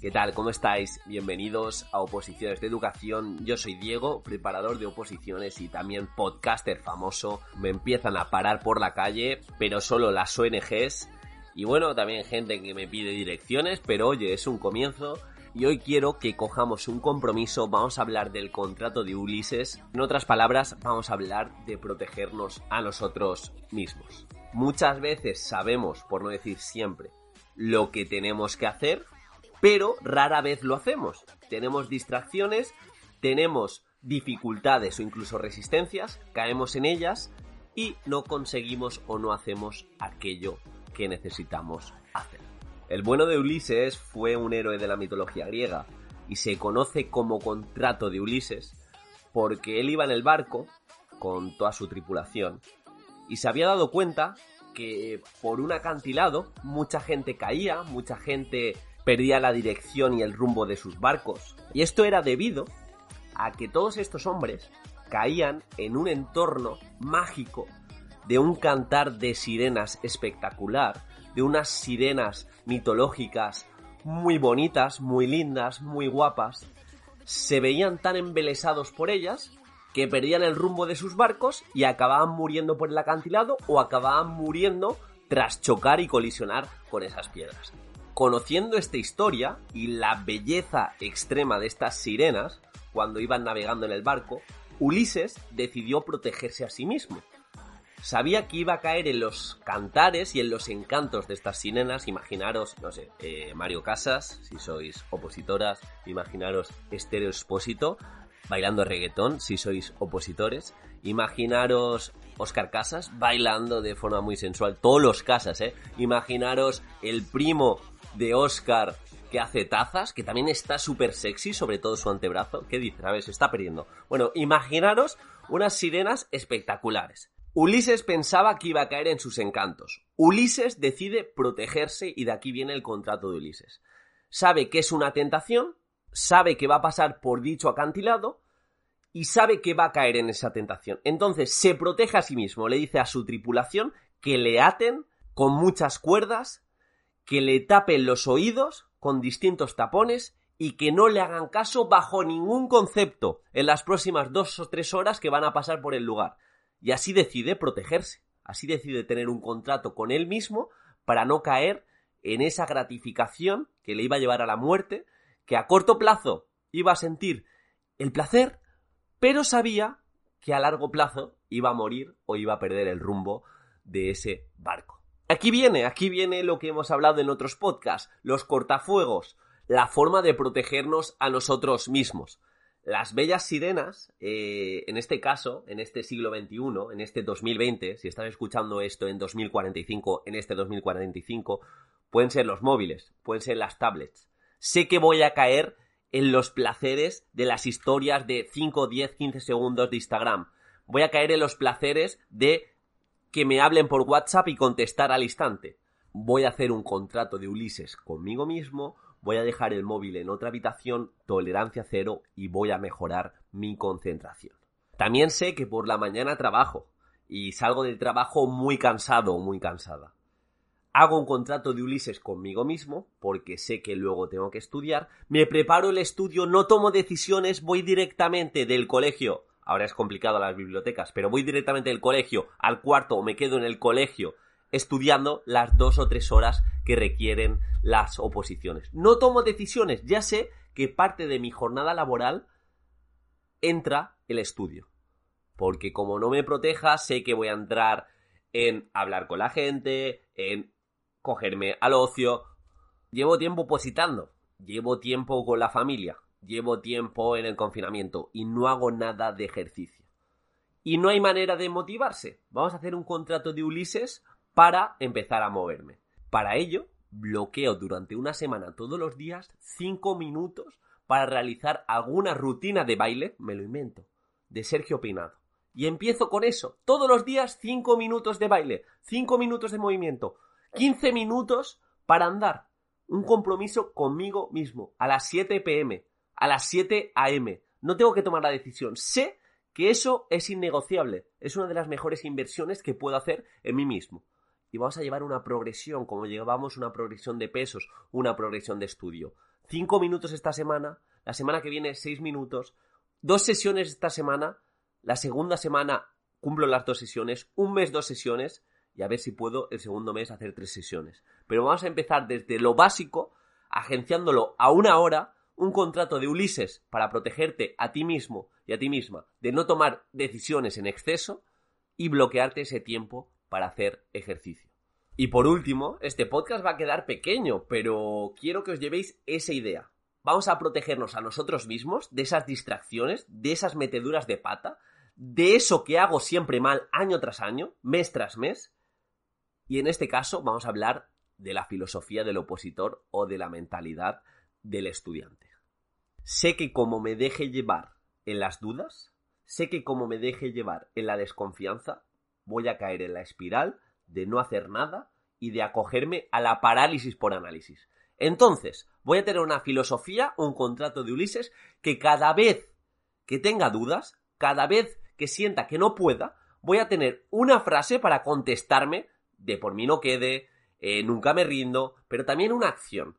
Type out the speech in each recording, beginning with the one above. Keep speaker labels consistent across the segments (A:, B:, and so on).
A: ¿Qué tal? ¿Cómo estáis? Bienvenidos a Oposiciones de Educación. Yo soy Diego, preparador de oposiciones y también podcaster famoso. Me empiezan a parar por la calle, pero solo las ONGs. Y bueno, también gente que me pide direcciones, pero oye, es un comienzo. Y hoy quiero que cojamos un compromiso, vamos a hablar del contrato de Ulises. En otras palabras, vamos a hablar de protegernos a nosotros mismos. Muchas veces sabemos, por no decir siempre, lo que tenemos que hacer, pero rara vez lo hacemos. Tenemos distracciones, tenemos dificultades o incluso resistencias, caemos en ellas y no conseguimos o no hacemos aquello que necesitamos hacer. El bueno de Ulises fue un héroe de la mitología griega y se conoce como contrato de Ulises porque él iba en el barco con toda su tripulación y se había dado cuenta que por un acantilado mucha gente caía, mucha gente perdía la dirección y el rumbo de sus barcos. Y esto era debido a que todos estos hombres caían en un entorno mágico de un cantar de sirenas espectacular, de unas sirenas mitológicas muy bonitas, muy lindas, muy guapas. Se veían tan embelesados por ellas que perdían el rumbo de sus barcos y acababan muriendo por el acantilado o acababan muriendo tras chocar y colisionar con esas piedras. Conociendo esta historia y la belleza extrema de estas sirenas, cuando iban navegando en el barco, Ulises decidió protegerse a sí mismo. Sabía que iba a caer en los cantares y en los encantos de estas sirenas. Imaginaros, no sé, eh, Mario Casas, si sois opositoras, imaginaros Estéreo Expósito bailando reggaetón, si sois opositores. Imaginaros Oscar Casas bailando de forma muy sensual. Todos los Casas, ¿eh? Imaginaros el primo de Oscar que hace tazas, que también está súper sexy, sobre todo su antebrazo. ¿Qué dices? A ver, se está perdiendo. Bueno, imaginaros unas sirenas espectaculares. Ulises pensaba que iba a caer en sus encantos. Ulises decide protegerse y de aquí viene el contrato de Ulises. Sabe que es una tentación, sabe que va a pasar por dicho acantilado y sabe que va a caer en esa tentación. Entonces se protege a sí mismo, le dice a su tripulación que le aten con muchas cuerdas, que le tapen los oídos con distintos tapones y que no le hagan caso bajo ningún concepto en las próximas dos o tres horas que van a pasar por el lugar. Y así decide protegerse, así decide tener un contrato con él mismo para no caer en esa gratificación que le iba a llevar a la muerte, que a corto plazo iba a sentir el placer, pero sabía que a largo plazo iba a morir o iba a perder el rumbo de ese barco. Aquí viene, aquí viene lo que hemos hablado en otros podcasts, los cortafuegos, la forma de protegernos a nosotros mismos. Las bellas sirenas, eh, en este caso, en este siglo XXI, en este 2020, si estás escuchando esto en 2045, en este 2045, pueden ser los móviles, pueden ser las tablets. Sé que voy a caer en los placeres de las historias de 5, 10, 15 segundos de Instagram. Voy a caer en los placeres de que me hablen por WhatsApp y contestar al instante. Voy a hacer un contrato de Ulises conmigo mismo, voy a dejar el móvil en otra habitación, tolerancia cero y voy a mejorar mi concentración. También sé que por la mañana trabajo y salgo del trabajo muy cansado o muy cansada. Hago un contrato de Ulises conmigo mismo, porque sé que luego tengo que estudiar, me preparo el estudio, no tomo decisiones, voy directamente del colegio, ahora es complicado las bibliotecas, pero voy directamente del colegio al cuarto o me quedo en el colegio estudiando las dos o tres horas que requieren las oposiciones. No tomo decisiones, ya sé que parte de mi jornada laboral entra el estudio. Porque como no me proteja, sé que voy a entrar en hablar con la gente, en cogerme al ocio. Llevo tiempo opositando, llevo tiempo con la familia, llevo tiempo en el confinamiento y no hago nada de ejercicio. y no hay manera de motivarse. Vamos a hacer un contrato de Ulises para empezar a moverme. Para ello, bloqueo durante una semana todos los días 5 minutos para realizar alguna rutina de baile, me lo invento, de Sergio Peinado. Y empiezo con eso. Todos los días 5 minutos de baile, 5 minutos de movimiento, 15 minutos para andar. Un compromiso conmigo mismo. A las 7 pm, a las 7 am. No tengo que tomar la decisión. Sé que eso es innegociable. Es una de las mejores inversiones que puedo hacer en mí mismo. Y vamos a llevar una progresión, como llevamos una progresión de pesos, una progresión de estudio. 5 minutos esta semana, la semana que viene 6 minutos, dos sesiones esta semana, la segunda semana cumplo las dos sesiones, un mes dos sesiones y a ver si puedo el segundo mes hacer tres sesiones. Pero vamos a empezar desde lo básico, agenciándolo a una hora, un contrato de Ulises para protegerte a ti mismo y a ti misma de no tomar decisiones en exceso y bloquearte ese tiempo para hacer ejercicio. Y por último, este podcast va a quedar pequeño, pero quiero que os llevéis esa idea. Vamos a protegernos a nosotros mismos de esas distracciones, de esas meteduras de pata, de eso que hago siempre mal año tras año, mes tras mes. Y en este caso vamos a hablar de la filosofía del opositor o de la mentalidad del estudiante. Sé que como me deje llevar en las dudas, sé que como me deje llevar en la desconfianza, voy a caer en la espiral de no hacer nada y de acogerme a la parálisis por análisis. Entonces, voy a tener una filosofía, un contrato de Ulises, que cada vez que tenga dudas, cada vez que sienta que no pueda, voy a tener una frase para contestarme de por mí no quede, eh, nunca me rindo, pero también una acción.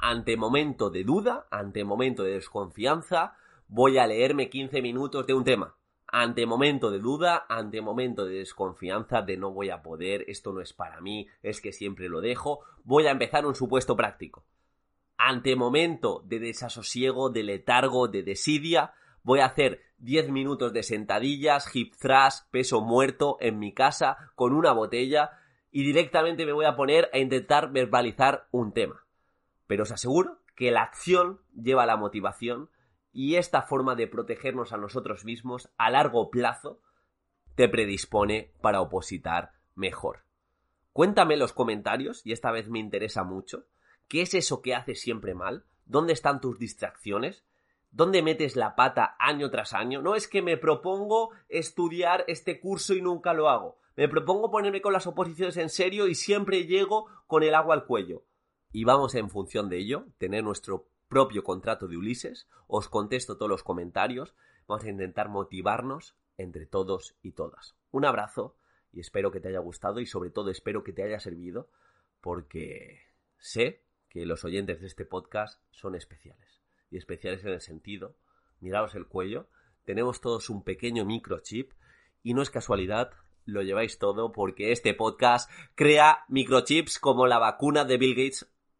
A: Ante momento de duda, ante momento de desconfianza, voy a leerme 15 minutos de un tema. Ante momento de duda, ante momento de desconfianza, de no voy a poder, esto no es para mí, es que siempre lo dejo, voy a empezar un supuesto práctico. Ante momento de desasosiego, de letargo, de desidia, voy a hacer 10 minutos de sentadillas, hip thrust, peso muerto en mi casa con una botella y directamente me voy a poner a intentar verbalizar un tema. Pero os aseguro que la acción lleva la motivación y esta forma de protegernos a nosotros mismos a largo plazo te predispone para opositar mejor. Cuéntame en los comentarios, y esta vez me interesa mucho, ¿qué es eso que haces siempre mal? ¿Dónde están tus distracciones? ¿Dónde metes la pata año tras año? No es que me propongo estudiar este curso y nunca lo hago. Me propongo ponerme con las oposiciones en serio y siempre llego con el agua al cuello. Y vamos en función de ello, tener nuestro propio contrato de Ulises. Os contesto todos los comentarios. Vamos a intentar motivarnos entre todos y todas. Un abrazo y espero que te haya gustado y sobre todo espero que te haya servido porque sé que los oyentes de este podcast son especiales y especiales en el sentido, miraos el cuello, tenemos todos un pequeño microchip y no es casualidad, lo lleváis todo porque este podcast crea microchips como la vacuna de Bill Gates.